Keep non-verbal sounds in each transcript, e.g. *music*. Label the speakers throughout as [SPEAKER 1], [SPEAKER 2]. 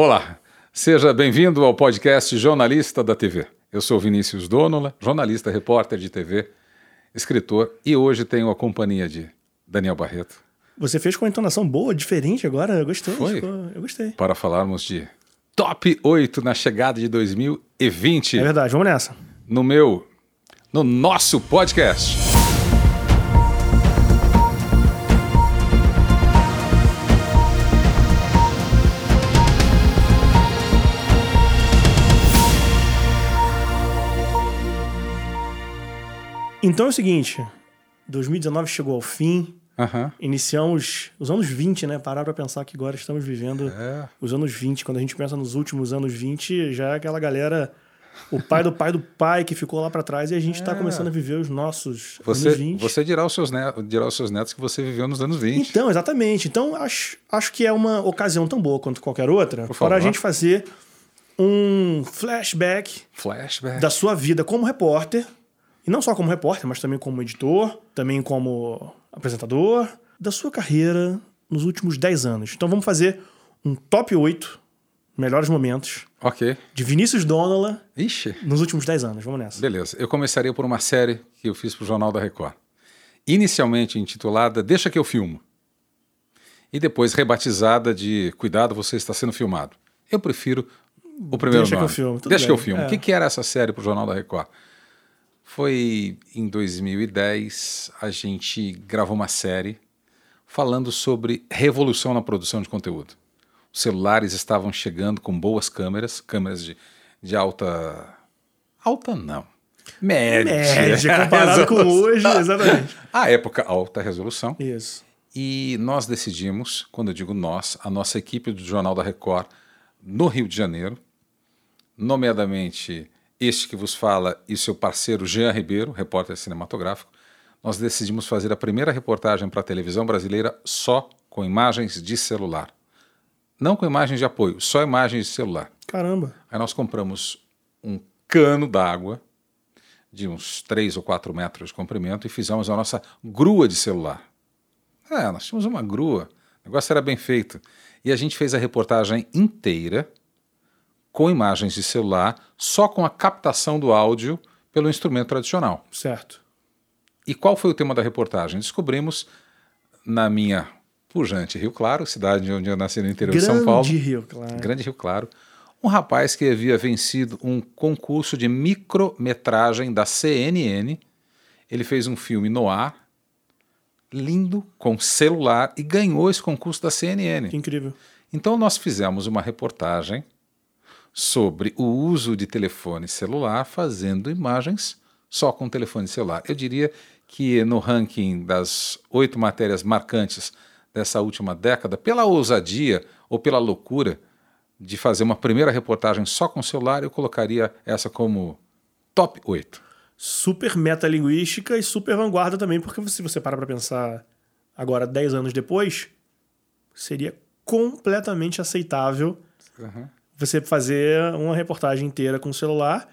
[SPEAKER 1] Olá, seja bem-vindo ao podcast Jornalista da TV. Eu sou Vinícius Donola, jornalista, repórter de TV, escritor e hoje tenho a companhia de Daniel Barreto.
[SPEAKER 2] Você fez com uma entonação boa, diferente agora, eu gostei.
[SPEAKER 1] Foi?
[SPEAKER 2] ficou- eu gostei.
[SPEAKER 1] Para falarmos de Top 8 na chegada de 2020
[SPEAKER 2] É verdade, vamos nessa.
[SPEAKER 1] no meu, no nosso podcast.
[SPEAKER 2] Então é o seguinte, 2019 chegou ao fim,
[SPEAKER 1] Aham.
[SPEAKER 2] iniciamos os anos 20, né? Parar pra pensar que agora estamos vivendo
[SPEAKER 1] É.
[SPEAKER 2] os anos 20. Quando a gente pensa nos últimos anos 20, já é aquela galera, o pai do pai do pai que ficou lá pra trás e a gente tá começando a viver os nossos
[SPEAKER 1] Você,
[SPEAKER 2] anos 20.
[SPEAKER 1] você dirá, aos seus netos, dirá aos seus netos que você viveu nos anos 20.
[SPEAKER 2] Então, exatamente. Então, acho, acho que é uma ocasião tão boa quanto qualquer outra para a gente fazer um flashback
[SPEAKER 1] Flashback.
[SPEAKER 2] da sua vida como repórter, e não só como repórter, mas também como editor, também como apresentador, da sua carreira nos últimos 10 anos. Então vamos fazer um top 8 melhores momentos
[SPEAKER 1] Ok.
[SPEAKER 2] de Vinícius Donola
[SPEAKER 1] Ixi.
[SPEAKER 2] nos últimos 10 anos. Vamos nessa.
[SPEAKER 1] Beleza. Eu começaria por uma série que eu fiz para o Jornal da Record. Inicialmente intitulada Deixa que eu filmo. E depois rebatizada de Cuidado, você está sendo filmado. Eu prefiro o primeiro
[SPEAKER 2] Deixa que
[SPEAKER 1] nome.
[SPEAKER 2] eu filmo, tudo
[SPEAKER 1] Deixa que eu
[SPEAKER 2] bem,
[SPEAKER 1] filmo.
[SPEAKER 2] é.
[SPEAKER 1] O que, que era essa série para o Jornal da Record? Foi em 2010, a gente gravou uma série falando sobre revolução na produção de conteúdo. Os celulares estavam chegando com boas câmeras, câmeras de, de alta. Alta não. Média.
[SPEAKER 2] Média, *laughs* comparado com hoje, exatamente.
[SPEAKER 1] A época, alta resolução.
[SPEAKER 2] Isso.
[SPEAKER 1] E nós decidimos, quando eu digo nós, a nossa equipe do Jornal da Record no Rio de Janeiro, nomeadamente este que vos fala e seu parceiro Jean Ribeiro, repórter cinematográfico, nós decidimos fazer a primeira reportagem para a televisão brasileira só com imagens de celular. Não com imagens de apoio, só imagens de celular.
[SPEAKER 2] Caramba.
[SPEAKER 1] Aí nós compramos um cano d'água de uns 3 ou 4 metros de comprimento e fizemos a nossa grua de celular. É, nós tínhamos uma grua, o negócio era bem feito. E a gente fez a reportagem inteira com imagens de celular, só com a captação do áudio pelo instrumento tradicional.
[SPEAKER 2] Certo.
[SPEAKER 1] E qual foi o tema da reportagem? Descobrimos na minha pujante Rio Claro, cidade onde eu nasci no interior de São Paulo.
[SPEAKER 2] Grande Rio, claro.
[SPEAKER 1] Grande Rio Claro, um rapaz que havia vencido um concurso de micrometragem da CNN. Ele fez um filme no ar, lindo, com celular, e ganhou esse concurso da CNN.
[SPEAKER 2] Que incrível.
[SPEAKER 1] Então nós fizemos uma reportagem sobre o uso de telefone celular fazendo imagens só com telefone celular. Eu diria que no ranking das oito matérias marcantes dessa última década, pela ousadia ou pela loucura de fazer uma primeira reportagem só com celular, eu colocaria essa como top 8.
[SPEAKER 2] super metalinguística e super vanguarda também, porque se você para pra pensar agora, 10 anos depois, seria completamente aceitável você fazer uma reportagem inteira com o celular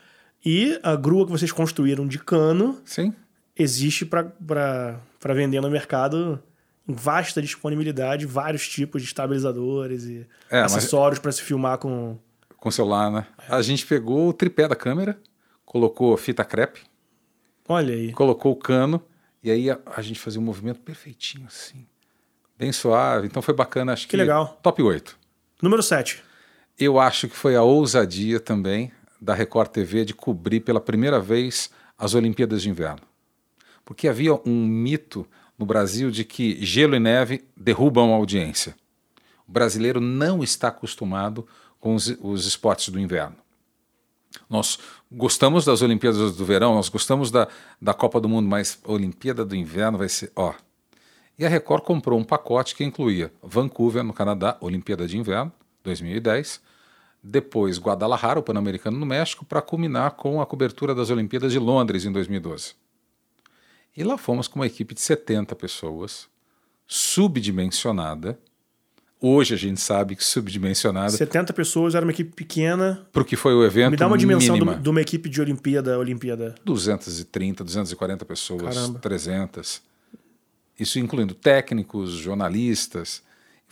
[SPEAKER 2] e a grua que vocês construíram de cano
[SPEAKER 1] Sim?
[SPEAKER 2] existe para vender no mercado em vasta disponibilidade, vários tipos de estabilizadores e
[SPEAKER 1] É, mas-
[SPEAKER 2] acessórios para se filmar com...
[SPEAKER 1] Com celular, né? A gente pegou o tripé da câmera, colocou fita crepe,
[SPEAKER 2] Olha aí.
[SPEAKER 1] colocou o cano e aí a, a gente fazia um movimento perfeitinho assim, bem suave. Então foi bacana, acho que,
[SPEAKER 2] Que legal.
[SPEAKER 1] top 8.
[SPEAKER 2] Número 7.
[SPEAKER 1] Eu acho que foi a ousadia também da Record TV de cobrir pela primeira vez as Olimpíadas de Inverno. Porque havia um mito no Brasil de que gelo e neve derrubam a audiência. O brasileiro não está acostumado com os, os esportes do inverno. Nós gostamos das Olimpíadas do Verão, nós gostamos da, da Copa do Mundo, mas a Olimpíada do Inverno vai ser. Ó. E a Record comprou um pacote que incluía Vancouver, no Canadá, Olimpíada de Inverno, 2010, depois Guadalajara, o Pan-Americano no México, para culminar com a cobertura das Olimpíadas de Londres em 2012. E lá fomos com uma equipe de 70 pessoas, subdimensionada. Hoje a gente sabe que subdimensionada,
[SPEAKER 2] 70 pessoas, era uma equipe pequena.
[SPEAKER 1] porque foi o evento
[SPEAKER 2] Me dá uma dimensão do- de uma equipe de Olimpíada, Olimpíada.
[SPEAKER 1] 230, 240 pessoas,
[SPEAKER 2] Caramba.
[SPEAKER 1] 300. Isso incluindo técnicos, jornalistas.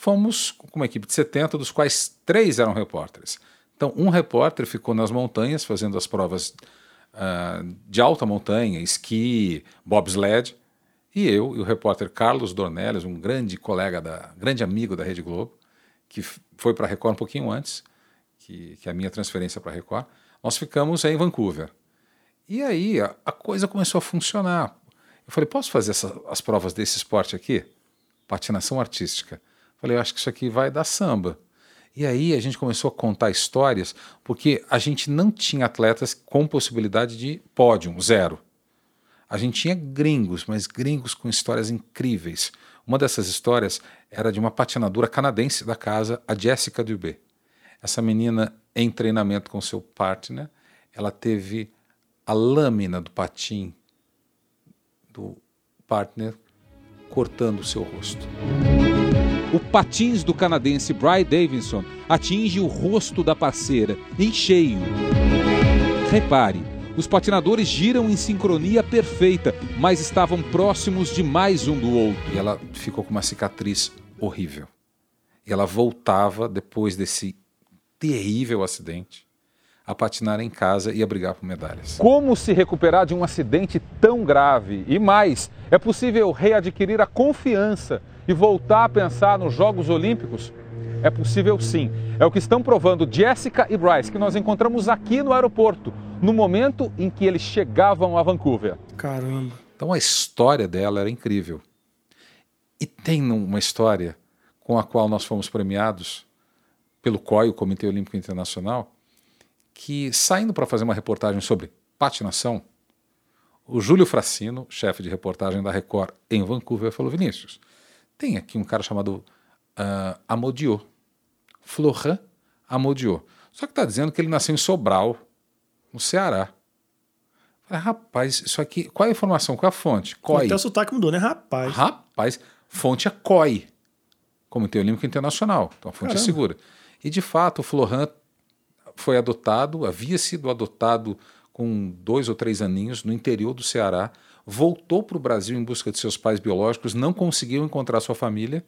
[SPEAKER 1] Fomos com uma equipe de 70, dos quais três eram repórteres. Então, um repórter ficou nas montanhas fazendo as provas uh, de alta montanha, esqui, bobsled, e eu e o repórter Carlos Dornelles, um grande colega, da, grande amigo da Rede Globo, que foi para a Record um pouquinho antes que, que a minha transferência para a Record, nós ficamos em Vancouver. E aí a, a, coisa começou a funcionar. Eu falei, posso fazer essa, as provas desse esporte aqui? Patinação artística. Falei, eu acho que isso aqui vai dar samba. E aí a gente começou a contar histórias, porque a gente não tinha atletas com possibilidade de pódio, zero. A gente tinha gringos, mas gringos com histórias incríveis. Uma dessas histórias era de uma patinadora canadense da casa, a Jessica Dubé. Essa menina, em treinamento com seu partner, ela teve a lâmina do patim do partner cortando o seu rosto.
[SPEAKER 3] O patins do canadense Brian Davidson atinge o rosto da parceira, em cheio. Repare, os patinadores giram em sincronia perfeita, mas estavam próximos demais um do outro.
[SPEAKER 1] E ela ficou com uma cicatriz horrível. E ela voltava depois desse terrível acidente a patinar em casa e a brigar por medalhas.
[SPEAKER 3] Como se recuperar de um acidente tão grave? E mais, é possível readquirir a confiança e voltar a pensar nos Jogos Olímpicos? É possível sim. É o que estão provando Jessica e Bryce, que nós encontramos aqui no aeroporto, no momento em que eles chegavam a Vancouver.
[SPEAKER 2] Caramba.
[SPEAKER 1] Então a história dela era incrível. E tem uma história com a qual nós fomos premiados pelo COI, o Comitê Olímpico Internacional, que, saindo para fazer uma reportagem sobre patinação, o Júlio Fracino, chefe de reportagem da Record em Vancouver, falou: Vinícius, tem aqui um cara chamado uh, Amodiot, Florent Amodiot. Só que está dizendo que ele nasceu em Sobral, no Ceará. Falei, rapaz, isso aqui. Qual é a informação? Qual é a fonte? COI.
[SPEAKER 2] Até o sotaque mudou, né? Rapaz.
[SPEAKER 1] Rapaz, fonte é COI, Comitê Olímpico Internacional. Então a fonte é Caramba. é segura. E de fato, o Florent foi adotado, havia sido adotado com dois ou três aninhos no interior do Ceará, voltou para o Brasil em busca de seus pais biológicos, não conseguiu encontrar sua família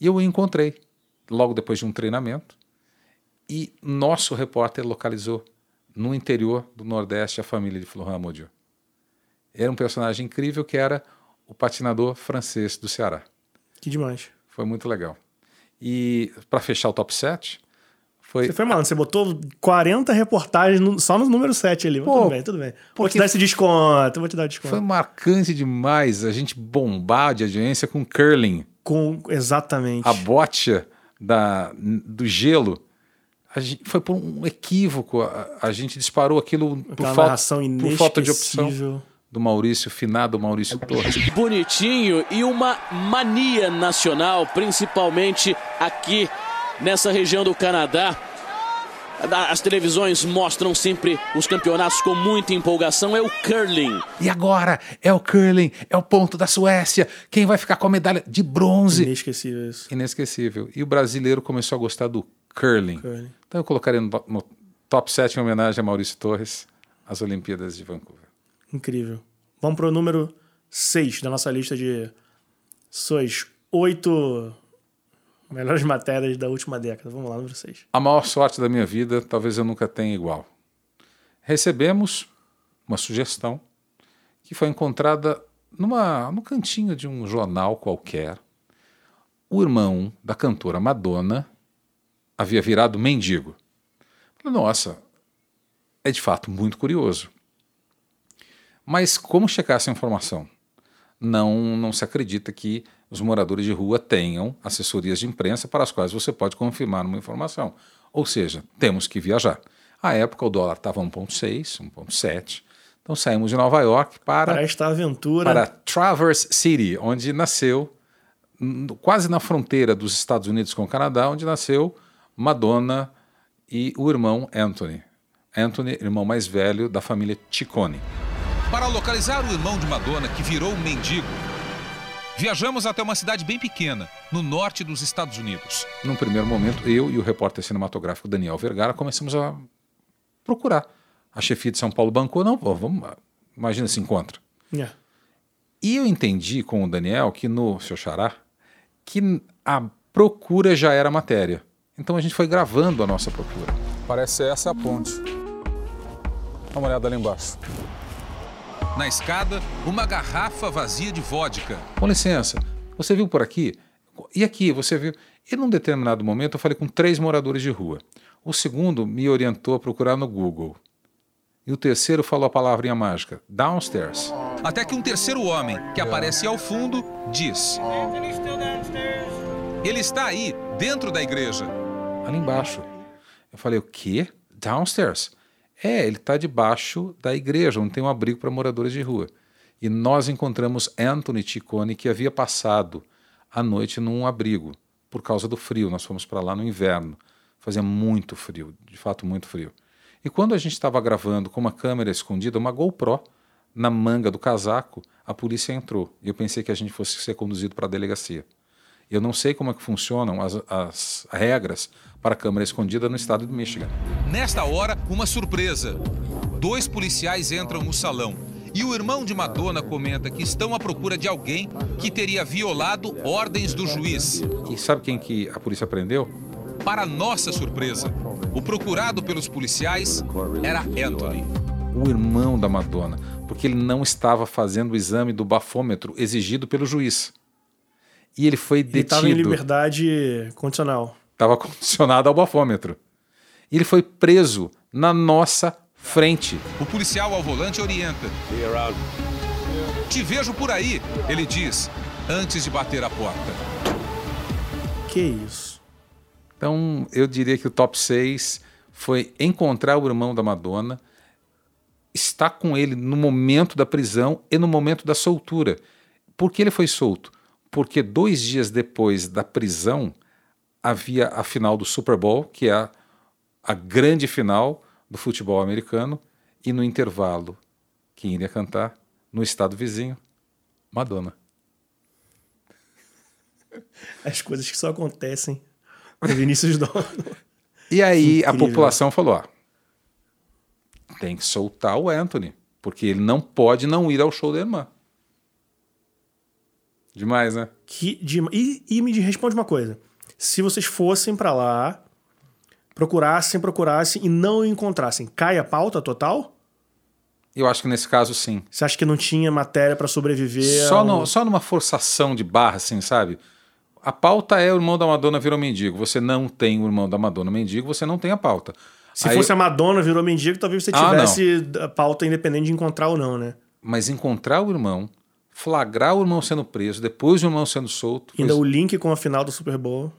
[SPEAKER 1] e eu o encontrei logo depois de um treinamento. E nosso repórter localizou no interior do Nordeste a família de Florent Amodieu. Era um personagem incrível que era o patinador francês do Ceará.
[SPEAKER 2] Que demais.
[SPEAKER 1] Foi muito legal. E para fechar o top 7,
[SPEAKER 2] foi... Você foi malandro, você botou 40 reportagens no, só no número 7 ali. Pô, tudo bem, tudo bem. Vou te dar esse desconto, vou te dar desconto.
[SPEAKER 1] Foi marcante demais a gente bombar de audiência com curling.
[SPEAKER 2] Com, exatamente.
[SPEAKER 1] A bote da, do gelo. A gente, foi por um equívoco. A, a gente disparou aquilo por, falta, por falta de opção do Maurício, finado Maurício Torres.
[SPEAKER 4] Bonitinho e uma mania nacional, principalmente aqui nessa região do Canadá. As televisões mostram sempre os campeonatos com muita empolgação. É o curling.
[SPEAKER 1] E agora é o curling, é o ponto da Suécia. Quem vai ficar com a medalha de bronze?
[SPEAKER 2] Inesquecível isso.
[SPEAKER 1] Inesquecível. E o brasileiro começou a gostar do curling. curling. Então eu colocaria no, no top 7 em homenagem a Maurício Torres, as Olimpíadas de Vancouver.
[SPEAKER 2] Incrível. Vamos para o número 6 da nossa lista de suas oito Melhores matérias da última década. Vamos lá, número 6.
[SPEAKER 1] A maior sorte da minha vida, talvez eu nunca tenha igual. Recebemos uma sugestão que foi encontrada numa, no cantinho de um jornal qualquer. O irmão da cantora Madonna havia virado mendigo. Nossa, é de fato muito curioso. Mas como checar essa informação? Não, não se acredita que os moradores de rua tenham assessorias de imprensa para as quais você pode confirmar uma informação. Ou seja, temos que viajar. À época o dólar estava 1,6, 1,7. Então saímos de Nova York para,
[SPEAKER 2] para esta aventura.
[SPEAKER 1] Para Traverse City, onde nasceu, quase na fronteira dos Estados Unidos com o Canadá, onde nasceu Madonna e o irmão Anthony. Anthony, irmão mais velho da família Ciccone.
[SPEAKER 5] Para localizar o irmão de Madonna que virou mendigo, Viajamos até uma cidade bem pequena, no norte dos Estados Unidos.
[SPEAKER 1] Num primeiro momento, eu e o repórter cinematográfico Daniel Vergara começamos a procurar. A chefia de São Paulo bancou, não, vamos, imagina esse encontro.
[SPEAKER 2] Yeah.
[SPEAKER 1] E eu entendi com o Daniel que no seu xará, que a procura já era matéria. Então a gente foi gravando a nossa procura.
[SPEAKER 3] Parece essa a ponte. Dá uma olhada ali embaixo.
[SPEAKER 5] Na escada, uma garrafa vazia de vodka.
[SPEAKER 1] Com licença, você viu por aqui? E aqui, você viu? E num determinado momento eu falei com três moradores de rua. O segundo me orientou a procurar no Google. E o terceiro falou a palavrinha mágica: downstairs.
[SPEAKER 5] Até que um terceiro homem, que aparece ao fundo, diz: Ele está aí, dentro da igreja.
[SPEAKER 1] Ali embaixo. Eu falei: O quê? Downstairs? É, ele está debaixo da igreja, onde tem um abrigo para moradores de rua. E nós encontramos Anthony Ticone, que havia passado a noite num abrigo, por causa do frio. Nós fomos para lá no inverno. Fazia muito frio, de fato, muito frio. E quando a gente estava gravando com uma câmera escondida, uma GoPro, na manga do casaco, a polícia entrou. E eu pensei que a gente fosse ser conduzido para a delegacia. Eu não sei como é que funcionam as, as regras para câmera escondida no estado de Michigan.
[SPEAKER 5] Nesta hora, uma surpresa. Dois policiais entram no salão e o irmão de Madonna comenta que estão à procura de alguém que teria violado ordens do juiz.
[SPEAKER 1] E sabe quem que a polícia prendeu?
[SPEAKER 5] Para nossa surpresa, o procurado pelos policiais era Anthony.
[SPEAKER 1] O irmão da Madonna, porque ele não estava fazendo o exame do bafômetro exigido pelo juiz. E ele foi detido. Ele estava
[SPEAKER 2] em liberdade condicional.
[SPEAKER 1] Estava *laughs* condicionado ao bafômetro. E ele foi preso na nossa frente.
[SPEAKER 5] O policial ao volante orienta. Te vejo por aí, ele diz, antes de bater a porta.
[SPEAKER 2] Que isso?
[SPEAKER 1] Então, eu diria que o top 6 foi encontrar o irmão da Madonna, estar com ele no momento da prisão e no momento da soltura. Por que ele foi solto? Porque dois dias depois da prisão havia a final do Super Bowl, que é a, a grande final do futebol americano e no intervalo, quem iria cantar no estado vizinho? Madonna. *laughs*
[SPEAKER 2] As coisas que só acontecem no Vinícius *laughs* Dono.
[SPEAKER 1] E aí Incrível. a população falou: ó, tem que soltar o Anthony, porque ele não pode não ir ao show da irmã. Demais, né?
[SPEAKER 2] Que, de, e, e me responde uma coisa. Se vocês fossem para lá procurassem, procurassem e não encontrassem, cai a pauta total?
[SPEAKER 1] Eu acho que nesse caso sim.
[SPEAKER 2] Você acha que não tinha matéria para sobreviver?
[SPEAKER 1] Só, no, só numa forçação de barra, assim, sabe? A pauta é o irmão da Madonna virou mendigo. Você não tem o irmão da Madonna mendigo, você não tem a pauta.
[SPEAKER 2] Se Aí... fosse a Madonna virou mendigo, talvez você ah, tivesse ah, a pauta independente de encontrar ou não, né?
[SPEAKER 1] Mas encontrar o irmão, flagrar o irmão sendo preso, depois o irmão sendo solto.
[SPEAKER 2] Ainda o link com a final do Super Bowl.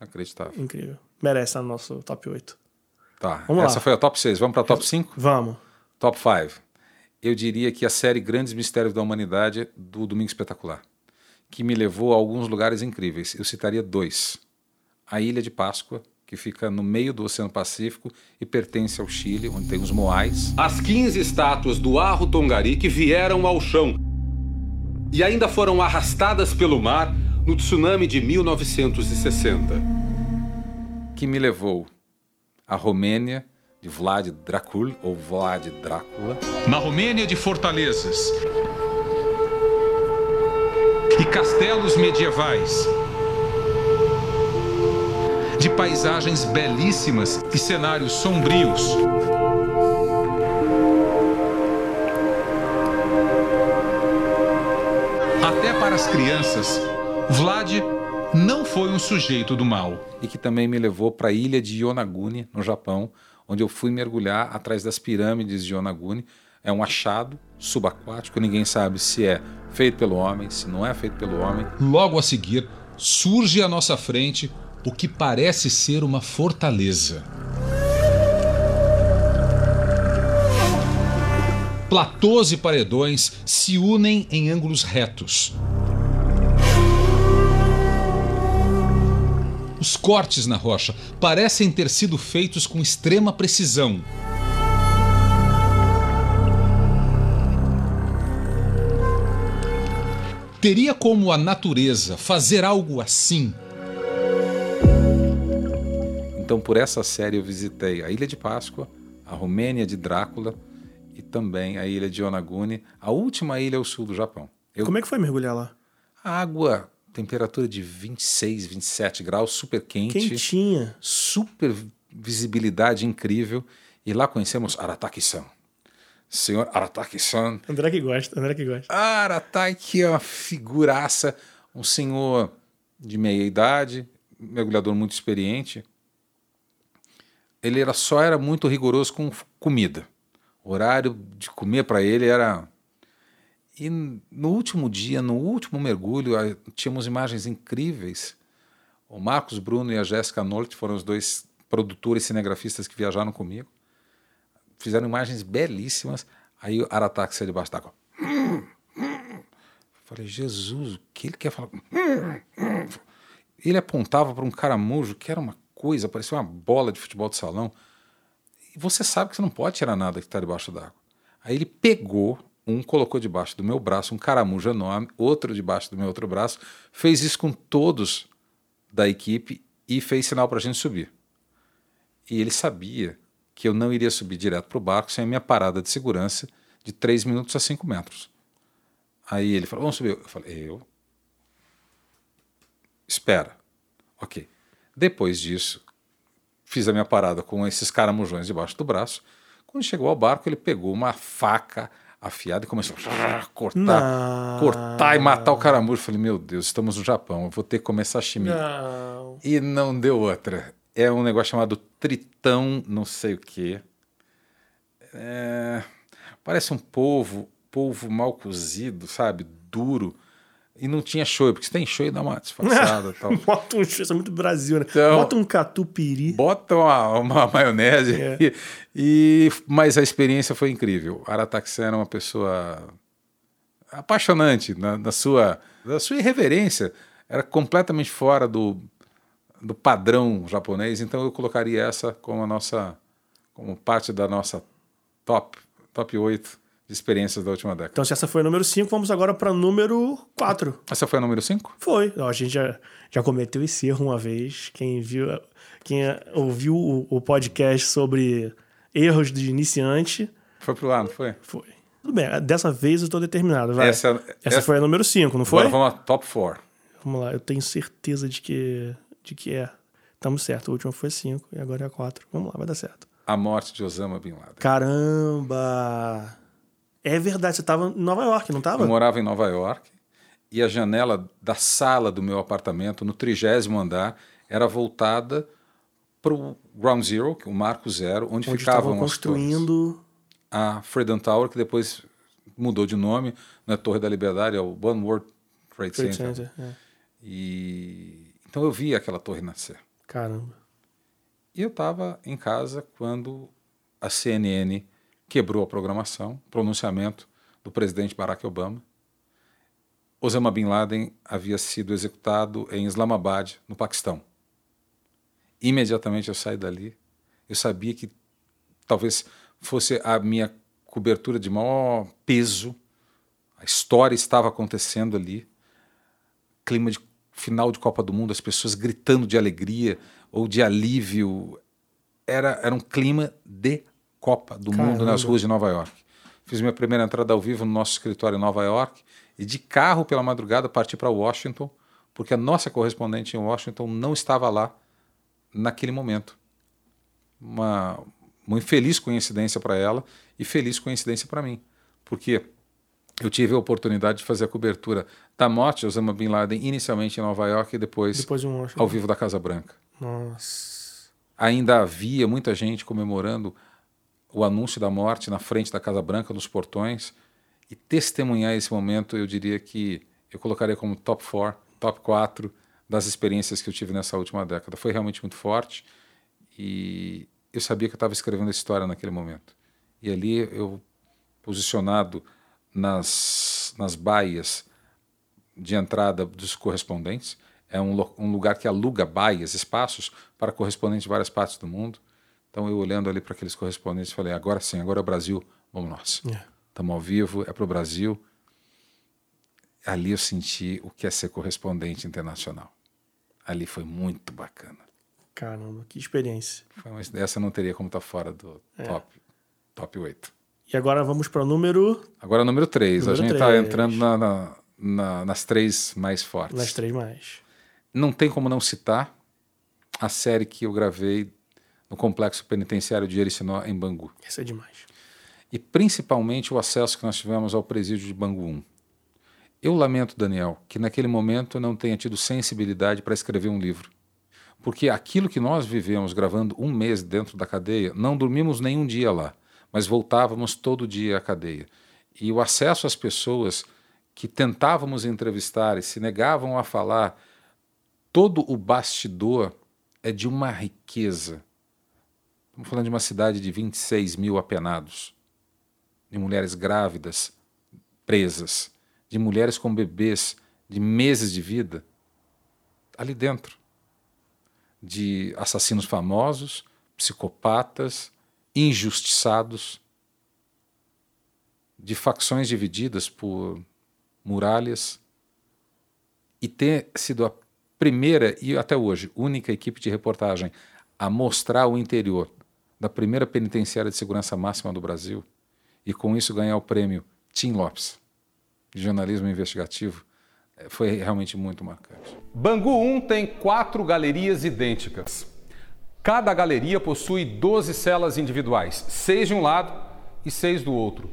[SPEAKER 1] Acreditável.
[SPEAKER 2] Incrível merece estar no nosso top 8.
[SPEAKER 1] Tá. Vamos Essa lá. foi a top 6. Vamos para a top 5?
[SPEAKER 2] Vamos.
[SPEAKER 1] Top 5. Eu diria que a série Grandes Mistérios da Humanidade do Domingo Espetacular, que me levou a alguns lugares incríveis. Eu citaria dois. A Ilha de Páscoa, que fica no meio do Oceano Pacífico e pertence ao Chile, onde tem os moais.
[SPEAKER 6] As 15 estátuas do Arro Tongari que vieram ao chão e ainda foram arrastadas pelo mar no tsunami de 1960
[SPEAKER 1] que me levou à Romênia de Vlad Dracul ou Vlad Drácula.
[SPEAKER 5] Na Romênia de fortalezas e castelos medievais, de paisagens belíssimas e cenários sombrios. As crianças, Vlad não foi um sujeito do mal.
[SPEAKER 1] E que também me levou para a ilha de Yonaguni, no Japão, onde eu fui mergulhar atrás das pirâmides de Yonaguni. É um achado subaquático, ninguém sabe se é feito pelo homem, se não é feito pelo homem.
[SPEAKER 5] Logo a seguir, surge à nossa frente o que parece ser uma fortaleza. Platôs e paredões se unem em ângulos retos. Os cortes na rocha parecem ter sido feitos com extrema precisão. Teria como a natureza fazer algo assim?
[SPEAKER 1] Então, por essa série, eu visitei a Ilha de Páscoa, a Romênia de Drácula e também a Ilha de Onaguni, a última ilha ao sul do Japão.
[SPEAKER 2] Eu... Como é que foi mergulhar lá?
[SPEAKER 1] A água temperatura de 26, 27 graus, super quente.
[SPEAKER 2] Quentinha.
[SPEAKER 1] Super visibilidade incrível. E lá conhecemos Arataki-san. Senhor Arataki-san.
[SPEAKER 2] André que gosta, André que gosta.
[SPEAKER 1] Arataki é uma figuraça, um senhor de meia idade, mergulhador muito experiente. Ele era, só era muito rigoroso com comida. O horário de comer para ele era. E no último dia, no último mergulho, tínhamos imagens incríveis. O Marcos Bruno e a Jéssica Nolte foram os dois produtores cinegrafistas que viajaram comigo. Fizeram imagens belíssimas. Aí o Arataque saiu debaixo d'água. Falei, Jesus, o que ele quer falar? Ele apontava para um caramujo que era uma coisa, parecia uma bola de futebol de salão. E você sabe que você não pode tirar nada que está debaixo d'água. Aí ele pegou um, colocou debaixo do meu braço, um caramujo enorme, outro debaixo do meu outro braço, fez isso com todos da equipe e fez sinal para a gente subir. E ele sabia que eu não iria subir direto para o barco sem a minha parada de segurança de 3 minutos a 5 metros. Aí ele falou: Vamos subir. Eu falei: Eu. Espera. Ok. Depois disso, fiz a minha parada com esses caramujões debaixo do braço. Quando chegou ao barco, ele pegou uma faca afiada e começou a cortar, não. cortar e matar o caramujo. Falei, meu Deus, estamos no Japão, eu vou ter que comer sashimi.
[SPEAKER 2] Não.
[SPEAKER 1] E não deu outra. É um negócio chamado tritão, não sei o quê. É... Parece um polvo, polvo mal cozido, sabe? Duro. E não tinha shoyu, porque se tem shoyu dá uma disfarçada *laughs* tal.
[SPEAKER 2] Bota um shoyu, isso é muito Brasil, né?
[SPEAKER 1] Então,
[SPEAKER 2] bota um catupiry.
[SPEAKER 1] Bota uma, uma *laughs* maionese.
[SPEAKER 2] É.
[SPEAKER 1] E, e, mas a experiência foi incrível. Arataxé era uma pessoa apaixonante na, na, sua, na sua irreverência. Era completamente fora do, do padrão japonês. Então eu colocaria essa como a nossa como parte da nossa top, top 8 de experiências da última década.
[SPEAKER 2] Então, se essa foi a número 5, vamos agora para número 4.
[SPEAKER 1] Essa foi a número 5?
[SPEAKER 2] Foi. A gente já, já cometeu esse erro uma vez. Quem viu, quem ouviu o, o podcast sobre erros de iniciante.
[SPEAKER 1] Foi pro não foi?
[SPEAKER 2] Foi. Tudo bem, dessa vez eu estou determinado. Vai.
[SPEAKER 1] Essa,
[SPEAKER 2] essa,
[SPEAKER 1] essa
[SPEAKER 2] foi a número 5, não foi?
[SPEAKER 1] Agora vamos a top 4.
[SPEAKER 2] Vamos lá, eu tenho certeza de que, de que é. Estamos certo, a última foi 5 e agora é a 4. Vamos lá, vai dar certo.
[SPEAKER 1] A morte de Osama Bin Laden.
[SPEAKER 2] Caramba! É verdade, você estava em Nova York, não estava?
[SPEAKER 1] Eu morava em Nova York e a janela da sala do meu apartamento, no trigésimo andar, era voltada para o Ground Zero, que é o Marco Zero, onde,
[SPEAKER 2] Onde
[SPEAKER 1] ficavam
[SPEAKER 2] construindo.
[SPEAKER 1] A Freedom Tower, que depois mudou de nome, não é Torre da Liberdade, é o One World Trade,
[SPEAKER 2] Trade
[SPEAKER 1] Center.
[SPEAKER 2] Center, é.
[SPEAKER 1] E então eu vi aquela torre nascer.
[SPEAKER 2] Caramba.
[SPEAKER 1] E eu estava em casa quando a CNN quebrou a programação, pronunciamento do presidente Barack Obama. Osama Bin Laden havia sido executado em Islamabad, no Paquistão. Imediatamente eu saí dali. Eu sabia que talvez fosse a minha cobertura de maior peso. A história estava acontecendo ali. Clima de final de Copa do Mundo, as pessoas gritando de alegria ou de alívio. Era, era um clima de Copa do
[SPEAKER 2] Caramba.
[SPEAKER 1] Mundo nas ruas de Nova York. Fiz minha primeira entrada ao vivo no nosso escritório em Nova York e de carro pela madrugada parti para Washington, porque a nossa correspondente em Washington não estava lá naquele momento. Uma, uma infeliz coincidência para ela e feliz coincidência para mim, porque eu tive a oportunidade de fazer a cobertura da morte de Osama Bin Laden inicialmente em Nova York e depois,
[SPEAKER 2] Depois
[SPEAKER 1] ao vivo da Casa Branca.
[SPEAKER 2] Nossa.
[SPEAKER 1] Ainda havia muita gente comemorando o anúncio da morte na frente da Casa Branca, nos portões, e testemunhar esse momento, eu diria que eu colocaria como top 4, top 4 das experiências que eu tive nessa última década. Foi realmente muito forte e eu sabia que eu estava escrevendo a história naquele momento. E ali eu, posicionado nas, nas baias de entrada dos correspondentes, é um, um lugar que aluga baias, espaços para correspondentes de várias partes do mundo. Então eu olhando ali para aqueles correspondentes, falei: agora sim, agora é o Brasil, vamos nós.
[SPEAKER 2] É.
[SPEAKER 1] Estamos ao vivo, é para o Brasil. Ali eu senti o que é ser correspondente internacional. Ali foi muito bacana.
[SPEAKER 2] Caramba, que experiência.
[SPEAKER 1] Foi uma, essa não teria como estar fora do
[SPEAKER 2] É.
[SPEAKER 1] top, top 8.
[SPEAKER 2] E agora vamos para o número.
[SPEAKER 1] Agora número 3. A
[SPEAKER 2] Número
[SPEAKER 1] gente está entrando na, na- na, nas três mais fortes.
[SPEAKER 2] Nas três mais.
[SPEAKER 1] Não tem como não citar a série que eu gravei no complexo penitenciário de Jericinó, em Bangu.
[SPEAKER 2] Isso é demais.
[SPEAKER 1] E principalmente o acesso que nós tivemos ao presídio de Bangu 1. Eu lamento, Daniel, que naquele momento eu não tenha tido sensibilidade para escrever um livro. Porque aquilo que nós vivemos gravando um mês dentro da cadeia, não dormimos nenhum dia lá, mas voltávamos todo dia à cadeia. E o acesso às pessoas que tentávamos entrevistar e se negavam a falar, todo o bastidor é de uma riqueza. Estamos falando de uma cidade de 26 mil apenados, de mulheres grávidas, presas, de mulheres com bebês de meses de vida, ali dentro. De assassinos famosos, psicopatas, injustiçados, de facções divididas por muralhas, e ter sido a primeira e até hoje única equipe de reportagem a mostrar o interior da primeira penitenciária de segurança máxima do Brasil e com isso ganhar o prêmio Tim Lopes de jornalismo investigativo eh, foi realmente muito marcante.
[SPEAKER 3] Bangu 1 tem quatro galerias idênticas. Cada galeria possui 12 celas individuais, seis de um lado e seis do outro.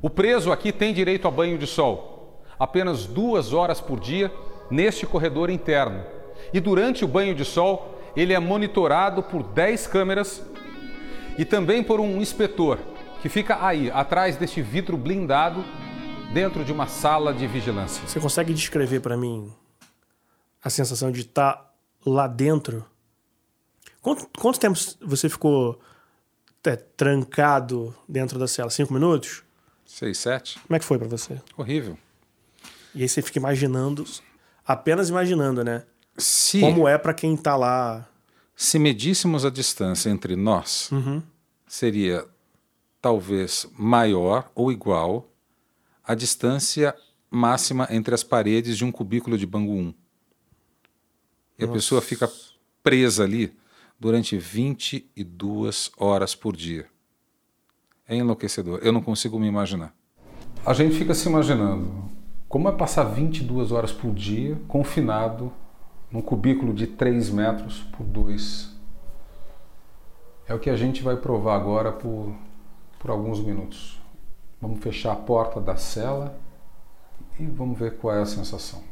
[SPEAKER 3] O preso aqui tem direito a banho de sol, apenas duas horas por dia neste corredor interno. E durante o banho de sol, ele é monitorado por 10 câmeras e também por um inspetor que fica aí, atrás deste vidro blindado, dentro de uma sala de vigilância.
[SPEAKER 2] Você consegue descrever para mim a sensação de estar tá lá dentro? Quanto, quanto tempo você ficou é, trancado dentro da cela? Cinco minutos?
[SPEAKER 1] Seis, sete.
[SPEAKER 2] Como é que foi para você?
[SPEAKER 1] Horrível.
[SPEAKER 2] E aí você fica imaginando, apenas imaginando, né?
[SPEAKER 1] Se,
[SPEAKER 2] Como é para quem tá lá.
[SPEAKER 1] Se medíssemos a distância entre nós,
[SPEAKER 2] uhum.
[SPEAKER 1] seria talvez maior ou igual à distância máxima entre as paredes de um cubículo de Bangu 1. E Nossa. a pessoa fica presa ali durante 22 horas por dia. É enlouquecedor. Eu não consigo me imaginar. A gente fica se imaginando como é passar 22 horas por dia confinado num cubículo de 3 metros por 2. É o que a gente vai provar agora por, por alguns minutos. Vamos fechar a porta da cela e vamos ver qual é a sensação.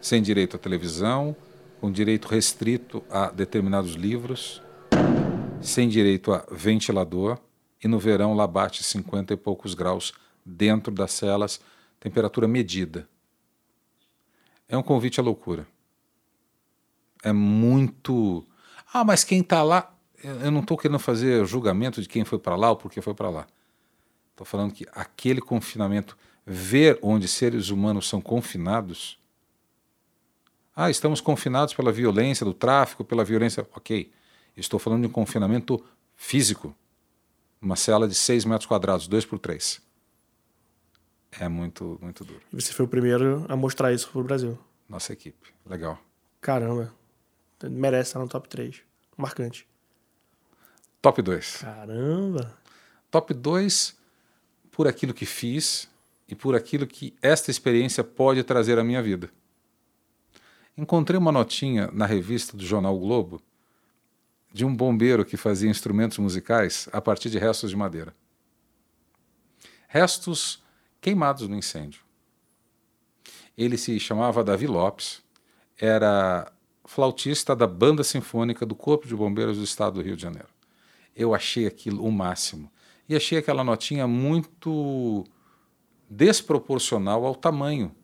[SPEAKER 1] Sem direito à televisão, com direito restrito a determinados livros, sem direito a ventilador, e no verão lá bate 50 e poucos graus dentro das celas, temperatura medida. É um convite à loucura. É muito. Ah, mas quem está lá. Eu não estou querendo fazer julgamento de quem foi para lá ou por que foi para lá. Estou falando que aquele confinamento, ver onde seres humanos são confinados. Ah, estamos confinados pela violência do tráfico, pela violência. Ok. Estou falando de um confinamento físico uma cela de 6 metros quadrados, 2 por 3. É muito, muito duro.
[SPEAKER 2] E você foi o primeiro a mostrar isso pro Brasil.
[SPEAKER 1] Nossa equipe. Legal.
[SPEAKER 2] Caramba. Merece estar no top 3. Marcante.
[SPEAKER 1] Top 2.
[SPEAKER 2] Caramba.
[SPEAKER 1] Top 2 por aquilo que fiz e por aquilo que esta experiência pode trazer à minha vida. Encontrei uma notinha na revista do jornal o Globo de um bombeiro que fazia instrumentos musicais a partir de restos de madeira. Restos queimados no incêndio. Ele se chamava Davi Lopes, era flautista da Banda Sinfônica do Corpo de Bombeiros do Estado do Rio de Janeiro. Eu achei aquilo o máximo. E achei aquela notinha muito desproporcional ao tamanho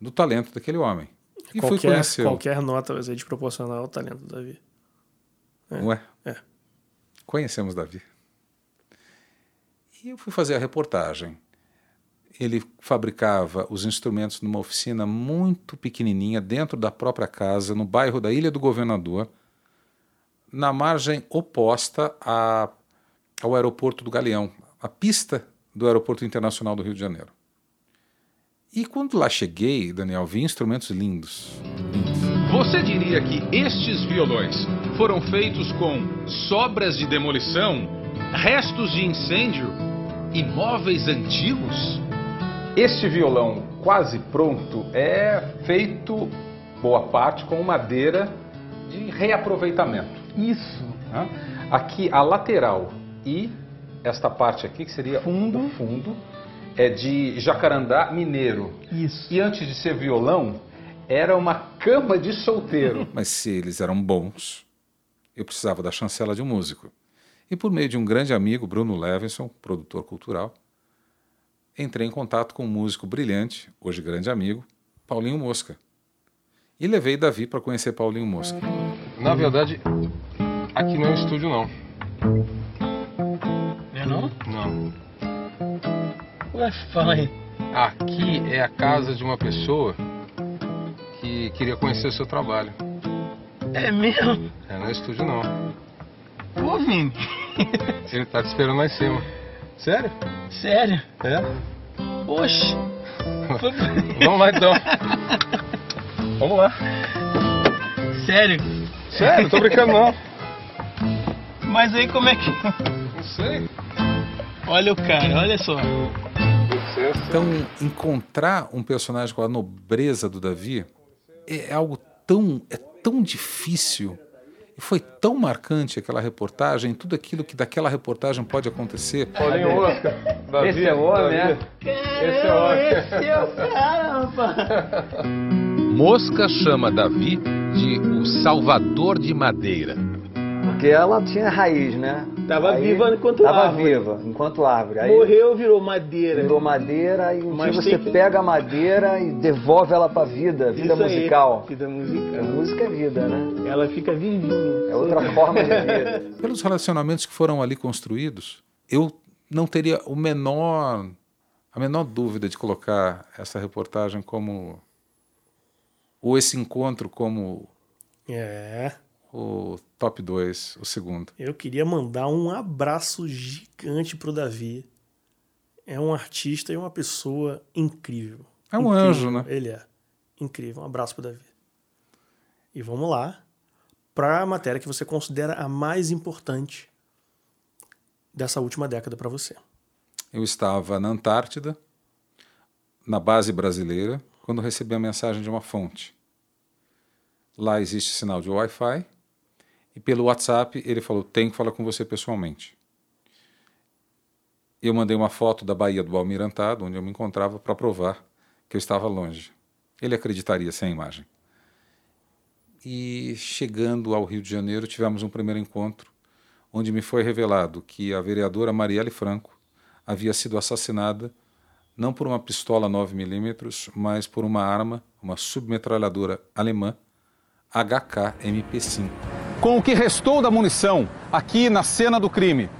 [SPEAKER 1] do talento daquele homem.
[SPEAKER 2] E qualquer, fui conhecer. Qualquer nota vai ser desproporcional ao talento do Davi.
[SPEAKER 1] É. Não é?
[SPEAKER 2] É.
[SPEAKER 1] Conhecemos Davi. E eu fui fazer a reportagem. Ele fabricava os instrumentos numa oficina muito pequenininha, dentro da própria casa, no bairro da Ilha do Governador, na margem oposta a, ao aeroporto do Galeão, a pista do Aeroporto Internacional do Rio de Janeiro. E quando lá cheguei, Daniel, vi instrumentos lindos. lindos.
[SPEAKER 3] Você diria que estes violões foram feitos com sobras de demolição, restos de incêndio e móveis antigos? Este violão quase pronto é feito, boa parte, com madeira de reaproveitamento.
[SPEAKER 2] Isso.
[SPEAKER 3] Né? Aqui a lateral e esta parte aqui, que seria
[SPEAKER 2] fundo,
[SPEAKER 3] o fundo é de jacarandá mineiro.
[SPEAKER 2] Isso.
[SPEAKER 3] E antes de ser violão, era uma cama de solteiro. *laughs*
[SPEAKER 1] Mas se eles eram bons, eu precisava da chancela de um músico. E por meio de um grande amigo, Bruno Levinson, produtor cultural, entrei em contato com um músico brilhante, hoje grande amigo, Paulinho Mosca. E levei Davi para conhecer Paulinho Mosca.
[SPEAKER 7] Na verdade, aqui não é um estúdio, não.
[SPEAKER 2] É não?
[SPEAKER 7] Não.
[SPEAKER 2] Ué, fala aí.
[SPEAKER 7] Aqui é a casa de uma pessoa que queria conhecer o seu trabalho.
[SPEAKER 2] É mesmo?
[SPEAKER 7] É, não é estúdio, não.
[SPEAKER 2] Pô, Vini.
[SPEAKER 7] Ele tá te esperando lá em cima.
[SPEAKER 2] Sério? Sério?
[SPEAKER 7] É?
[SPEAKER 2] Oxe. *laughs*
[SPEAKER 7] Vamos lá então. *laughs* Vamos lá.
[SPEAKER 2] Sério?
[SPEAKER 7] Sério, não tô brincando não.
[SPEAKER 2] Mas aí como é que.
[SPEAKER 7] Não sei.
[SPEAKER 2] Olha o cara, olha só.
[SPEAKER 1] Então, encontrar um personagem com a nobreza do Davi é algo tão, é tão difícil. E foi tão marcante aquela reportagem, tudo aquilo que daquela reportagem pode acontecer.
[SPEAKER 7] Paulinho Oscar. Davi,
[SPEAKER 8] Esse é o homem, né?
[SPEAKER 7] Esse é o homem.
[SPEAKER 2] Esse é o cara, rapaz.
[SPEAKER 5] Mosca chama Davi de o Salvador de Madeira.
[SPEAKER 8] Porque ela tinha raiz, né?
[SPEAKER 9] Tava
[SPEAKER 8] Aí-
[SPEAKER 9] viva enquanto
[SPEAKER 8] Tava
[SPEAKER 9] árvore.
[SPEAKER 8] viva, enquanto árvore. Aí
[SPEAKER 9] Morreu, virou madeira.
[SPEAKER 8] virou madeira e um
[SPEAKER 9] Mas
[SPEAKER 8] dia você
[SPEAKER 9] que-
[SPEAKER 8] pega a madeira e devolve ela pra vida, vida
[SPEAKER 9] Isso aí,
[SPEAKER 8] musical.
[SPEAKER 9] Vida
[SPEAKER 8] A
[SPEAKER 9] musical.
[SPEAKER 8] música é vida, né?
[SPEAKER 9] Ela fica vivinha.
[SPEAKER 8] É outra forma de vida. *laughs*
[SPEAKER 1] Pelos relacionamentos que foram ali construídos, eu não teria o menor a menor dúvida de colocar essa reportagem como ou esse encontro como
[SPEAKER 2] É.
[SPEAKER 1] o top 2, o segundo.
[SPEAKER 2] Eu queria mandar um abraço gigante pro Davi. É um artista e uma pessoa incrível.
[SPEAKER 1] É um
[SPEAKER 2] Incrível.
[SPEAKER 1] anjo, né?
[SPEAKER 2] Ele é. Incrível. Um abraço pro Davi. E vamos lá para a matéria que você considera a mais importante dessa última década para você.
[SPEAKER 1] Eu estava na Antártida, na base brasileira, quando recebi a mensagem de uma fonte. Lá existe sinal de Wi-Fi e pelo WhatsApp ele falou: "Tenho que falar com você pessoalmente". Eu mandei uma foto da Baía do Almirantado, onde eu me encontrava, para provar que eu estava longe. Ele acreditaria sem a imagem. E chegando ao Rio de Janeiro, tivemos um primeiro encontro, onde me foi revelado que a vereadora Marielle Franco havia sido assassinada não por uma pistola 9mm, mas por uma arma, uma submetralhadora alemã HK-MP5.
[SPEAKER 3] Com o que restou da munição aqui na cena do crime,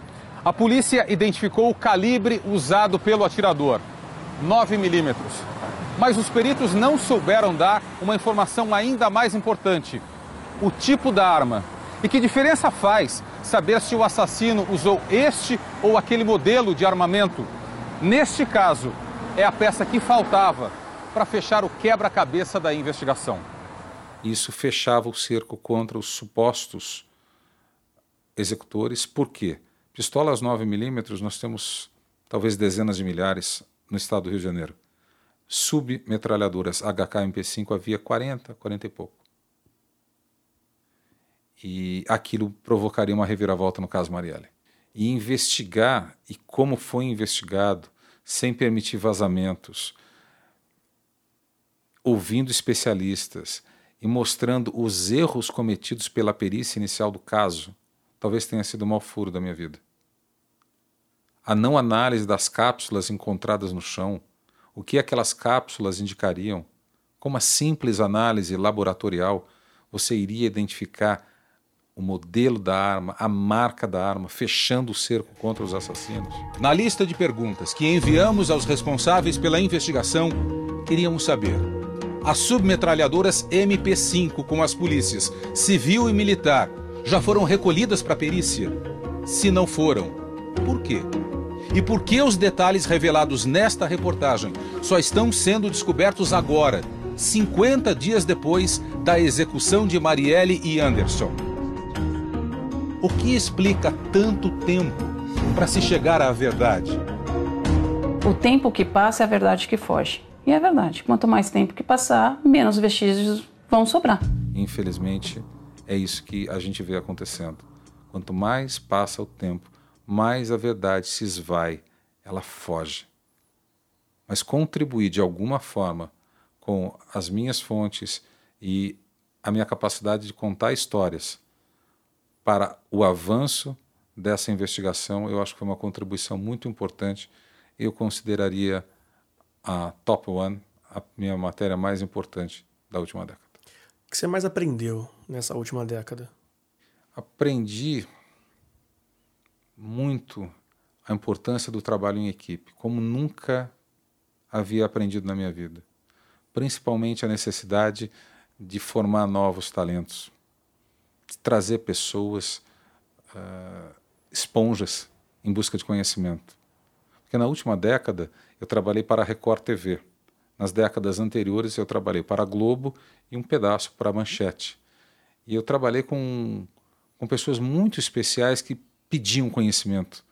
[SPEAKER 3] a polícia identificou o calibre usado pelo atirador, 9 milímetros. Mas os peritos não souberam dar uma informação ainda mais importante: o tipo da arma. E que diferença faz saber se o assassino usou este ou aquele modelo de armamento? Neste caso, é a peça que faltava para fechar o quebra-cabeça da investigação.
[SPEAKER 1] Isso fechava o cerco contra os supostos executores. Por quê? Pistolas 9mm nós temos talvez dezenas de milhares no estado do Rio de Janeiro. Submetralhadoras HK-MP5 havia 40, 40 e pouco. E aquilo provocaria uma reviravolta no caso Marielle. E investigar, e como foi investigado, sem permitir vazamentos, ouvindo especialistas e mostrando os erros cometidos pela perícia inicial do caso, talvez tenha sido o maior furo da minha vida. A não análise das cápsulas encontradas no chão, o que aquelas cápsulas indicariam, com uma simples análise laboratorial, você iria identificar o modelo da arma, a marca da arma, fechando o cerco contra os assassinos.
[SPEAKER 5] Na lista de perguntas que enviamos aos responsáveis pela investigação, queríamos saber: as submetralhadoras MP5 com as polícias civil e militar já foram recolhidas para perícia? Se não foram, por quê? E por que os detalhes revelados nesta reportagem só estão sendo descobertos agora, 50 dias depois da execução de Marielle e Anderson? O que explica tanto tempo para se chegar à verdade?
[SPEAKER 10] O tempo que passa é a verdade que foge. E é verdade. Quanto mais tempo que passar, menos vestígios vão sobrar.
[SPEAKER 1] Infelizmente, é isso que a gente vê acontecendo. Quanto mais passa o tempo, mais a verdade se esvai, ela foge. Mas contribuir de alguma forma com as minhas fontes e a minha capacidade de contar histórias para o avanço dessa investigação, eu acho que foi uma contribuição muito importante. Eu consideraria a Top One a minha matéria mais importante da última década.
[SPEAKER 2] O que você mais aprendeu nessa última década?
[SPEAKER 1] Aprendi muito a importância do trabalho em equipe, como nunca havia aprendido na minha vida. Principalmente a necessidade de formar novos talentos, de trazer pessoas uh, esponjas em busca de conhecimento. Porque na última década eu trabalhei para a Record TV. Nas décadas anteriores eu trabalhei para a Globo e um pedaço para a Manchete. E eu trabalhei com, com pessoas muito especiais que pediam conhecimento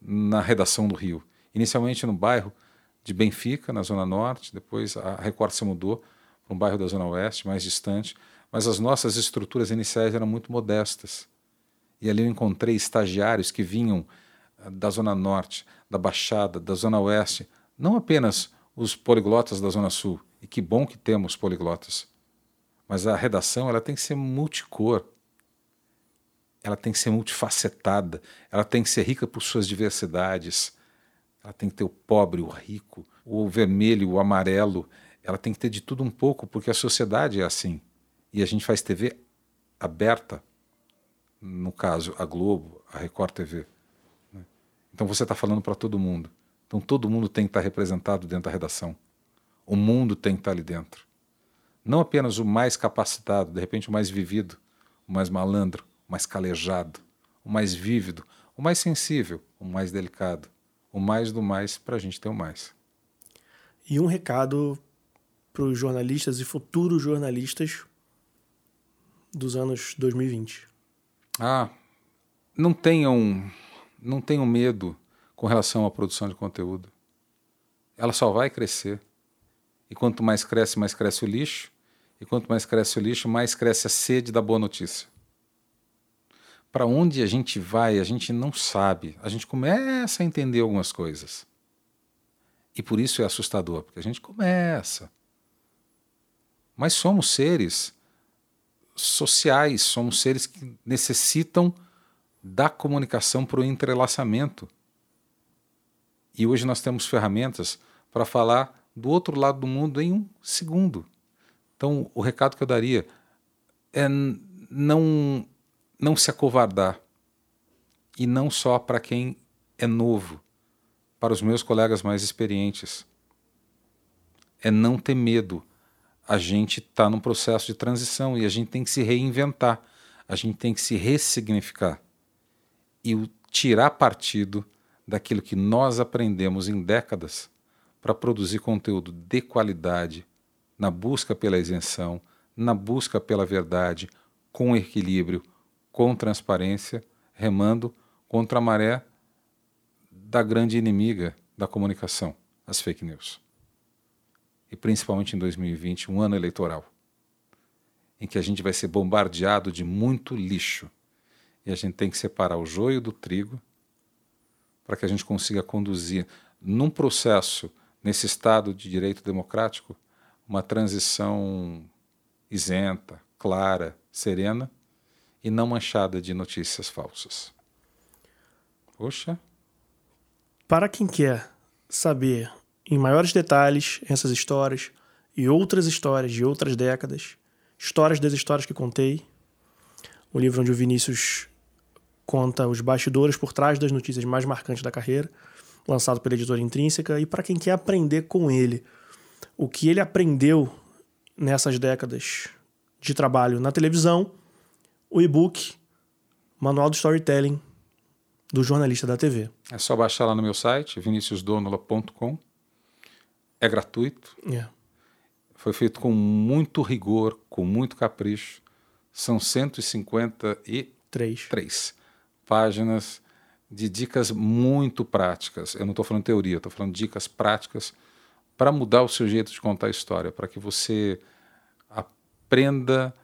[SPEAKER 1] na redação do Rio. Inicialmente no bairro de Benfica, na Zona Norte, depois a Record se mudou para um bairro da Zona Oeste, mais distante, mas as nossas estruturas iniciais eram muito modestas. E ali eu encontrei estagiários que vinham ah, da Zona Norte, da Baixada, da Zona Oeste, não apenas os poliglotas da Zona Sul, e que bom que temos poliglotas, mas a redação ela tem que ser multicor, ela tem que ser multifacetada, ela tem que ser rica por suas diversidades, ela tem que ter o pobre, o rico, o vermelho, o amarelo, ela tem que ter de tudo um pouco, porque a sociedade é assim. E a gente faz TV aberta, no caso, a Globo, a Record TV. Né? Então você está falando para todo mundo. Então todo mundo tem que estar representado dentro da redação. O mundo tem que estar ali dentro. Não apenas o mais capacitado, de repente o mais vivido, o mais malandro, o mais calejado, o mais vívido, o mais sensível, o mais delicado, o mais do mais para a gente ter o mais.
[SPEAKER 2] E um recado para os jornalistas e futuros jornalistas dos anos 2020.
[SPEAKER 1] Ah, não tenham, não tenham medo com relação à produção de conteúdo. Ela só vai crescer. E quanto mais cresce, mais cresce o lixo. E quanto mais cresce o lixo, mais cresce a sede da boa notícia. Para onde a gente vai, a gente não sabe. A gente começa a entender algumas coisas. E por isso é assustador, porque a gente começa. Mas somos seres sociais, somos seres que necessitam da comunicação para o entrelaçamento. E hoje nós temos ferramentas para falar do outro lado do mundo em um segundo. Então, o recado que eu daria é não, não se acovardar. E não só para quem é novo, para os meus colegas mais experientes. É não ter medo. A gente está num processo de transição e a gente tem que se reinventar, a gente tem que se ressignificar e tirar partido daquilo que nós aprendemos em décadas para produzir conteúdo de qualidade, na busca pela isenção, na busca pela verdade, com equilíbrio, com transparência, remando contra a maré da grande inimiga da comunicação, as fake news. E principalmente em 2020, um ano eleitoral, em que a gente vai ser bombardeado de muito lixo. E a gente tem que separar o joio do trigo para que a gente consiga conduzir num processo nesse Estado de direito democrático, uma transição isenta, clara, serena e não manchada de notícias falsas. Poxa.
[SPEAKER 2] Para quem quer saber em maiores detalhes essas histórias e outras histórias de outras décadas, histórias das histórias que contei, o livro onde o Vinícius conta os bastidores por trás das notícias mais marcantes da carreira, lançado pela editora Intrínseca, e para quem quer aprender com ele o que ele aprendeu nessas décadas de trabalho na televisão, o e-book Manual do Storytelling do jornalista da TV.
[SPEAKER 1] É só baixar lá no meu site, viniciusdonola.com. É gratuito.
[SPEAKER 2] É.
[SPEAKER 1] Foi feito com muito rigor, com muito capricho. São 153 Três. Páginas de dicas muito práticas. Eu não estou falando teoria, estou falando dicas práticas para mudar o seu jeito de contar a história, para que você aprenda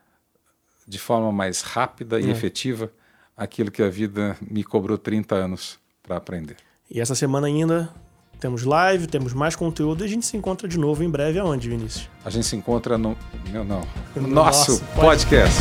[SPEAKER 1] de forma mais rápida e
[SPEAKER 2] É.
[SPEAKER 1] efetiva aquilo que a vida me cobrou 30 anos para aprender.
[SPEAKER 2] E essa semana ainda temos live, temos mais conteúdo e a gente se encontra de novo em breve aonde, Vinícius?
[SPEAKER 1] A gente se encontra no meu não,
[SPEAKER 2] No
[SPEAKER 1] nosso
[SPEAKER 2] nosso
[SPEAKER 1] podcast.